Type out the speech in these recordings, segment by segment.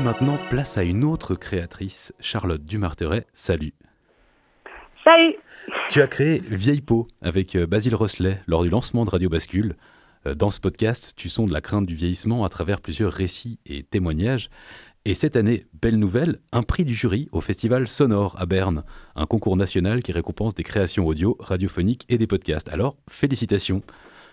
Et maintenant, place à une autre créatrice, Charlotte Dumarteret. Salut. Salut. Tu as créé Vieille Peau avec euh, Basile Rosselet lors du lancement de Radio Bascule. Euh, dans ce podcast, tu sondes la crainte du vieillissement à travers plusieurs récits et témoignages. Et cette année, belle nouvelle, un prix du jury au Festival Sonore à Berne, un concours national qui récompense des créations audio, radiophoniques et des podcasts. Alors, félicitations.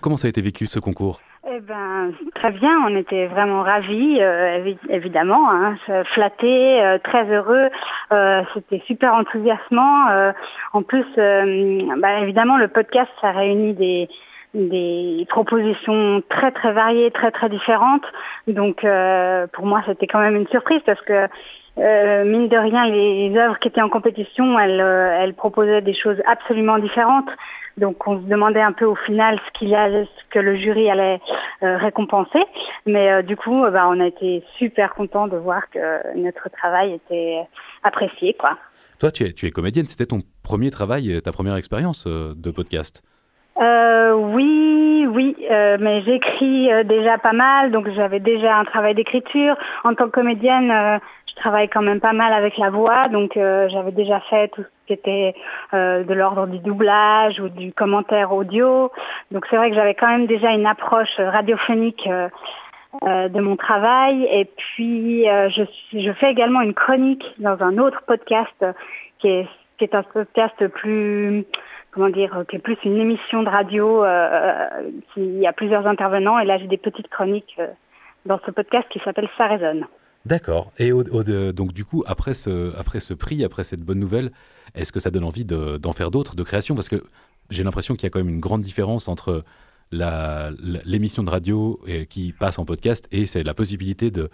Comment ça a été vécu ce concours eh ben, très bien, on était vraiment ravis, euh, évidemment, hein, flattés, euh, très heureux. Euh, c'était super enthousiasmant. en plus, bah, évidemment, le podcast, ça réunit des, des propositions très très variées, très très différentes. Donc, pour moi, c'était quand même une surprise parce que euh, mine de rien, les œuvres qui étaient en compétition, elles, euh, elles proposaient des choses absolument différentes. Donc on se demandait un peu au final ce qu'il ce que le jury allait euh, récompenser. Mais du coup, bah, on a été super content de voir que notre travail était apprécié, quoi. Toi, tu es, tu es comédienne. C'était ton premier travail, ta première expérience de podcast. Oui, oui, mais j'écris déjà pas mal, donc j'avais déjà un travail d'écriture. En tant que comédienne, travaille quand même pas mal avec la voix, donc euh, j'avais déjà fait tout ce qui était euh, de l'ordre du doublage ou du commentaire audio. Donc c'est vrai que j'avais quand même déjà une approche radiophonique euh, de mon travail. Et puis je, je fais également une chronique dans un autre podcast qui est, qui est un podcast plus comment dire, qui est plus une émission de radio qui a plusieurs intervenants. Et là j'ai des petites chroniques dans ce podcast qui s'appelle Ça résonne. D'accord. Et donc du coup, après ce, après ce prix, après cette bonne nouvelle, est-ce que ça donne envie d'en faire d'autres, de création? Parce que j'ai l'impression qu'il y a quand même une grande différence entre l'émission de radio qui passe en podcast et c'est la possibilité de,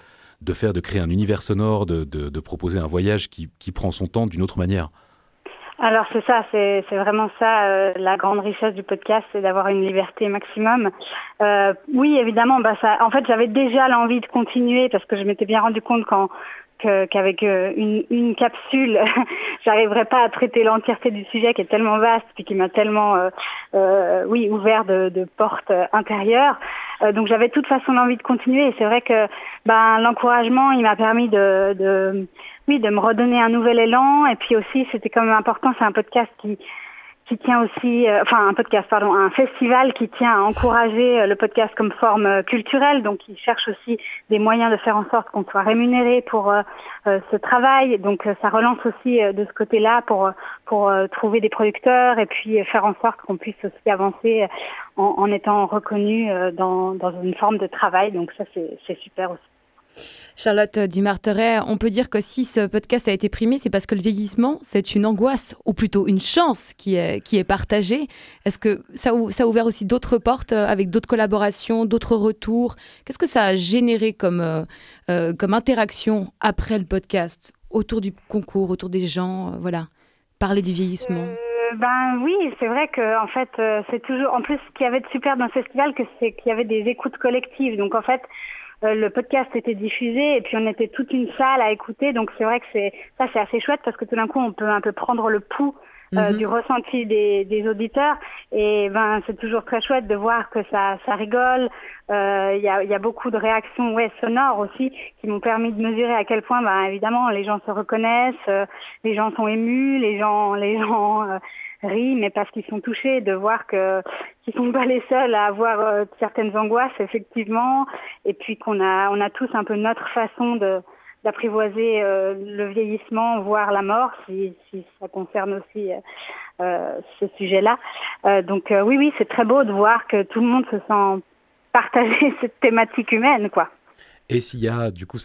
faire, de créer un univers sonore, de, proposer un voyage qui prend son temps d'une autre manière. Alors c'est ça, c'est vraiment ça euh, la grande richesse du podcast, c'est d'avoir une liberté maximum. Euh, oui, évidemment, bah ça. En fait, j'avais déjà l'envie de continuer parce que je m'étais bien rendu compte quand qu'avec euh, une, une, capsule, j'arriverais pas à traiter l'entièreté du sujet qui est tellement vaste puis qui m'a tellement, euh, euh, oui, ouvert de, de portes intérieures. donc j'avais de toute façon l'envie de continuer et c'est vrai que ben l'encouragement, il m'a permis de, de, oui, de me redonner un nouvel élan et puis aussi c'était quand même important, c'est un podcast qui qui tient aussi, euh, enfin un podcast, pardon, un festival qui tient à encourager euh, le podcast comme forme euh, culturelle, donc il cherche aussi des moyens de faire en sorte qu'on soit rémunéré pour ce travail. Donc ça relance aussi de ce côté-là pour pour trouver des producteurs et puis faire en sorte qu'on puisse aussi avancer en, en étant reconnu dans, dans une forme de travail. Donc ça c'est super aussi. Charlotte Dumarteret, on peut dire que si ce podcast a été primé, c'est parce que le vieillissement, c'est une angoisse, ou plutôt une chance qui est, qui est partagée. Est-ce que ça, a ouvert aussi d'autres portes euh, avec d'autres collaborations, d'autres retours? Qu'est-ce que ça a généré comme, euh, euh, comme interaction après le podcast, autour du concours, autour des gens Voilà, parler du vieillissement? Ben oui, c'est vrai que en fait, c'est toujours. En plus, ce qu'il y avait de super dans ce festival, c'est qu'il y avait des écoutes collectives. Donc en fait, le podcast était diffusé et puis on était toute une salle à écouter. Donc c'est vrai que c'est ça c'est assez chouette parce que tout d'un coup on peut un peu prendre le pouls euh, mhm. du ressenti des, des, auditeurs et ben c'est toujours très chouette de voir que ça ça rigole. Euh, il y, a, y, a, beaucoup de réactions ouais sonores aussi qui m'ont permis de mesurer à quel point ben évidemment les gens se reconnaissent, les gens sont émus, les gens les gens rient, mais parce qu'ils sont touchés de voir que qu'ils sont pas les seuls à avoir euh, certaines angoisses effectivement, et puis qu'on a on a tous un peu notre façon de d'apprivoiser euh, le vieillissement, voire la mort, si, si ça concerne aussi euh, ce sujet-là. donc oui, oui, c'est très beau de voir que tout le monde se sent partager cette thématique humaine, quoi. Et s'il y a du coup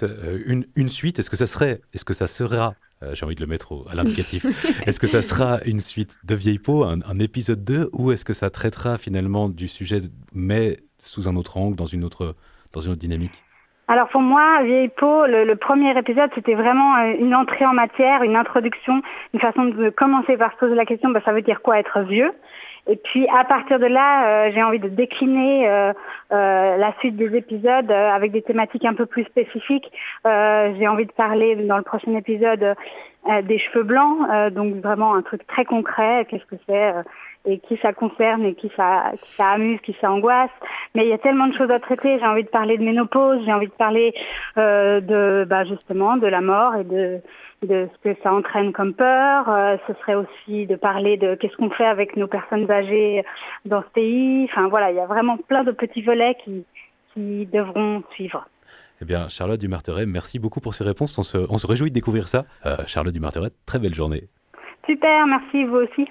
une, une suite, est-ce que ça serait, est-ce que ça sera euh, j'ai envie de le mettre à l'indicatif. est-ce que ça sera une suite de Vieille Peau, un, épisode 2, ou est-ce que ça traitera finalement du sujet, mais sous un autre angle, dans une autre, dans une autre dynamique? Alors pour moi, Vieille Peau, le, premier épisode, c'était vraiment euh, une entrée en matière, une introduction, une façon de commencer par se poser la question, bah, ça veut dire quoi être vieux? Et puis à partir de là, euh, j'ai envie de décliner euh, euh, la suite des épisodes avec des thématiques un peu plus spécifiques. j'ai envie de parler dans le prochain épisode des cheveux blancs, donc vraiment un truc très concret. Qu'est-ce que c'est et qui ça concerne et qui ça, qui ça amuse, qui ça angoisse. Mais il y a tellement de choses à traiter. J'ai envie de parler de ménopause, j'ai envie de parler euh, de bah, justement de la mort et de de ce que ça entraîne comme peur. Euh, ce serait aussi de parler de qu'est-ce qu'on fait avec nos personnes âgées dans ce pays. Enfin voilà, il y a vraiment plein de petits volets qui, qui devront suivre. Eh bien, Charlotte Dumarteret, merci beaucoup pour ces réponses. On se, réjouit de découvrir ça. Euh, Charlotte Dumarteret, très belle journée. Super, merci vous aussi.